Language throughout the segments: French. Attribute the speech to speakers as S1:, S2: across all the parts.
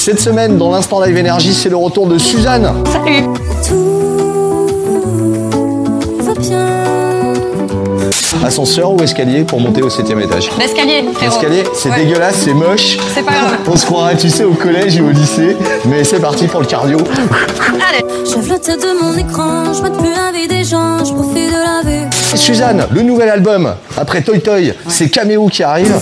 S1: Cette semaine, dans l'instant live énergie, c'est le retour de Suzanne.
S2: Salut
S3: Tout va bien.
S1: Ascenseur ou escalier pour monter au septième étage
S2: L'escalier, frérot.
S1: Escalier, c'est
S2: Ouais.
S1: dégueulasse, c'est moche.
S2: C'est pas grave.
S1: On se croirait, tu sais, au collège ou au lycée. Mais c'est parti pour le cardio.
S2: Allez
S3: la tête de mon écran, je mate plus la vie des gens, je profite de la vue.
S1: Suzanne, le nouvel album, après Toy Toy, c'est Caméo qui arrive.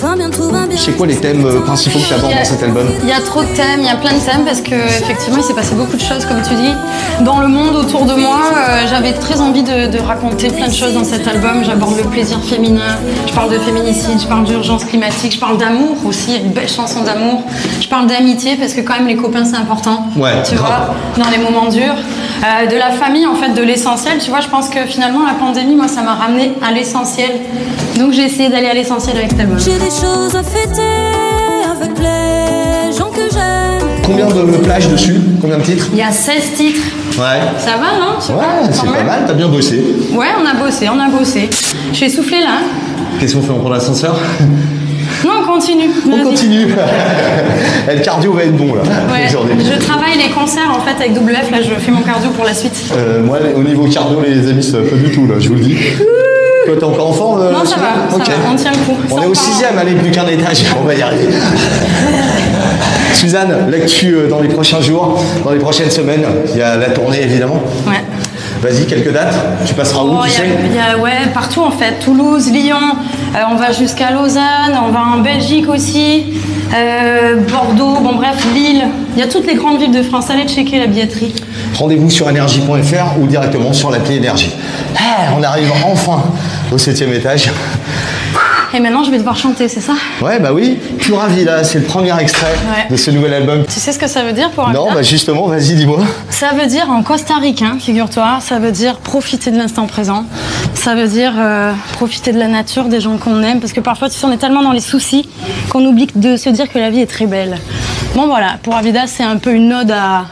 S1: C'est quoi les thèmes euh, principaux que tu abordes dans cet album
S2: Il y a trop de thèmes, il y a plein de thèmes parce que effectivement il s'est passé beaucoup de choses comme tu dis. Dans le monde autour de moi, euh, j'avais très envie de, de raconter plein de choses dans cet album. J'aborde le plaisir féminin, je parle de féminicide, je parle d'urgence climatique, je parle d'amour aussi, une belle chanson d'amour. Je parle d'amitié parce que quand même les copains c'est important.
S1: Ouais,
S2: Tu
S1: grave.
S2: vois, dans les moments durs. Euh, de la famille en fait, de l'essentiel. Tu vois, je pense que finalement la pandémie, moi ça m'a ramené à l'essentiel. Donc j'ai essayé d'aller à l'essentiel avec cet album.
S3: J'ai des choses à fêter avec les gens que j'aime.
S1: Combien de plages dessus? Combien de titres?
S2: Il y a 16 titres.
S1: Ouais.
S2: Ça va, non? Tu
S1: Ouais, c'est pas mal, t'as bien bossé.
S2: Ouais, on a bossé, on a bossé. Je suis essoufflée là. hein.
S1: Qu'est-ce qu'on fait? On prend l'ascenseur?
S2: Non, on continue.
S1: On continue. Le cardio va être bon là.
S2: Ouais, je travaille les concerts en fait avec WF, là je fais mon cardio pour la suite.
S1: Euh, moi, au niveau cardio, les amis, c'est pas du tout là, je vous le dis. Toi, t'es encore en forme euh,
S2: Non, ça va, ça va, on tient le coup.
S1: On
S2: Ça
S1: est au sixième, allez, plus qu'un étage, on va y arriver. Suzanne, l'actu euh, dans les prochains jours, dans les prochaines semaines, il y a la tournée évidemment.
S2: Ouais.
S1: Vas-y, quelques dates. Tu passeras où,
S2: Oh,
S1: tu
S2: il y a-
S1: sais?
S2: il y a- ouais, partout en fait. Toulouse, Lyon, on va jusqu'à Lausanne, on va en Belgique aussi, euh, Bordeaux, bon bref, Lille. Il y a toutes les grandes villes de France. Allez checker la billetterie.
S1: Rendez-vous sur énergie.fr ou directement sur l'appli Énergie. Ah, on arrive enfin au septième étage.
S2: Et maintenant je vais devoir chanter, c'est ça?
S1: Ouais, bah oui, Pura Vida, c'est le premier extrait
S2: Ouais.
S1: de ce nouvel album.
S2: Tu sais ce que ça veut dire pour un
S1: Non, bah justement, vas-y, dis-moi.
S2: Ça veut dire en costaricain, figure-toi, ça veut dire profiter de l'instant présent. Ça veut dire euh, profiter de la nature, des gens qu'on aime, parce que parfois, tu sais, on est tellement dans les soucis qu'on oublie de se dire que la vie est très belle. Bon voilà, pour Avida, c'est un peu une ode à,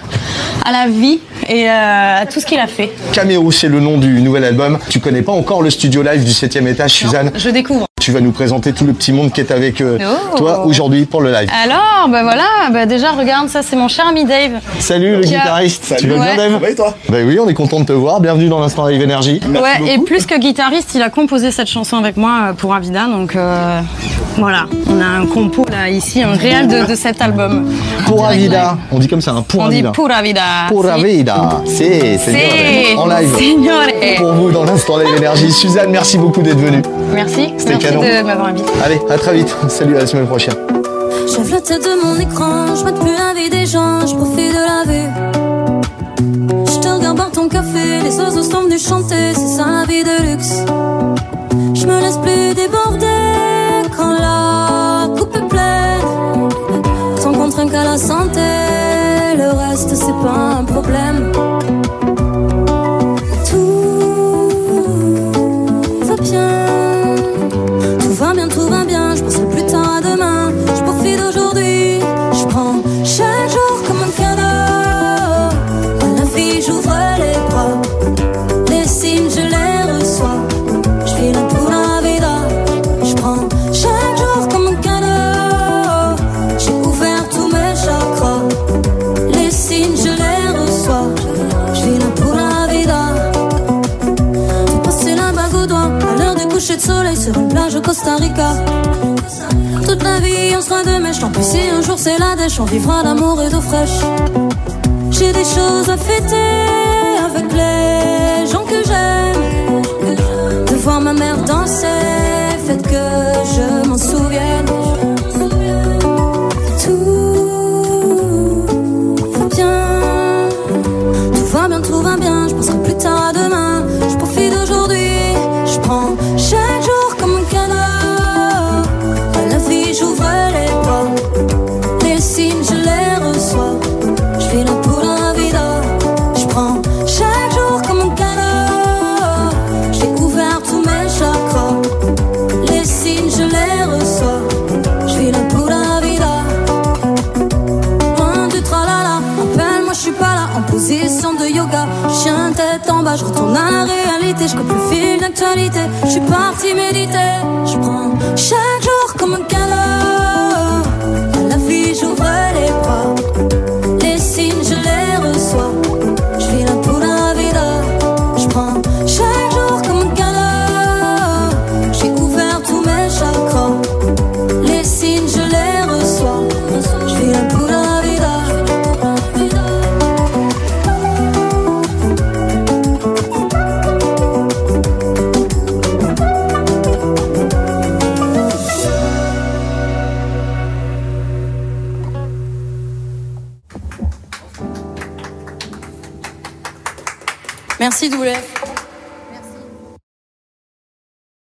S2: à la vie et euh, à tout ce qu'il a fait.
S1: Caméo, c'est le nom du nouvel album. Tu connais pas encore le studio live du septième étage, Suzanne?
S2: Je découvre.
S1: Tu vas nous présenter tout le petit monde qui est avec euh,
S2: Oh.
S1: toi aujourd'hui pour le live.
S2: Alors, bah voilà, bah déjà, regarde, ça, c'est mon cher ami Dave.
S1: Salut le guitariste. Tu vas
S2: Ouais.
S1: bien Dave
S4: Ouais, et toi
S1: Bah oui, on est content de te voir. Bienvenue dans l'instant live énergie.
S2: ouais, et plus que guitariste, il a composé cette chanson avec moi euh, pour Avida, donc euh, voilà, on a un compo là, ici, un réel de, de cet album.
S1: Pour
S2: En direct
S1: Avida.
S2: live.
S1: On dit comme ça, un pour
S2: On dit
S1: Avida.
S2: Pura Vida.
S1: Pour
S2: Si.
S1: Avida. C'est, c'est
S2: Si.
S1: bien. En live.
S2: Signore.
S1: Pour vous dans l'instant live énergie. Suzanne, merci beaucoup d'être venue.
S2: Merci.
S1: C'était
S2: Merci
S1: canon.
S2: de m'avoir invité.
S1: Allez, à très vite. Salut à la semaine prochaine.
S3: La tête de mon écran, je mate plus la vie des gens, je profite de la vue. Je te regarde boire ton café, les oiseaux sont venus chanter, c'est ça la vie de luxe. Je me laisse plus Costa Rica. Toute la vie on sera de mèche, tant pis si un jour c'est la dèche, on vivra d'amour et d'eau fraîche. J'ai des choses à fêter avec les gens que j'aime. De voir ma mère danser, faites que je m'en souvienne. En bas, je retourne à la réalité, je coupe le fil d'actualité. Je suis parti méditer, je prends chaque jour
S2: Merci Doulef.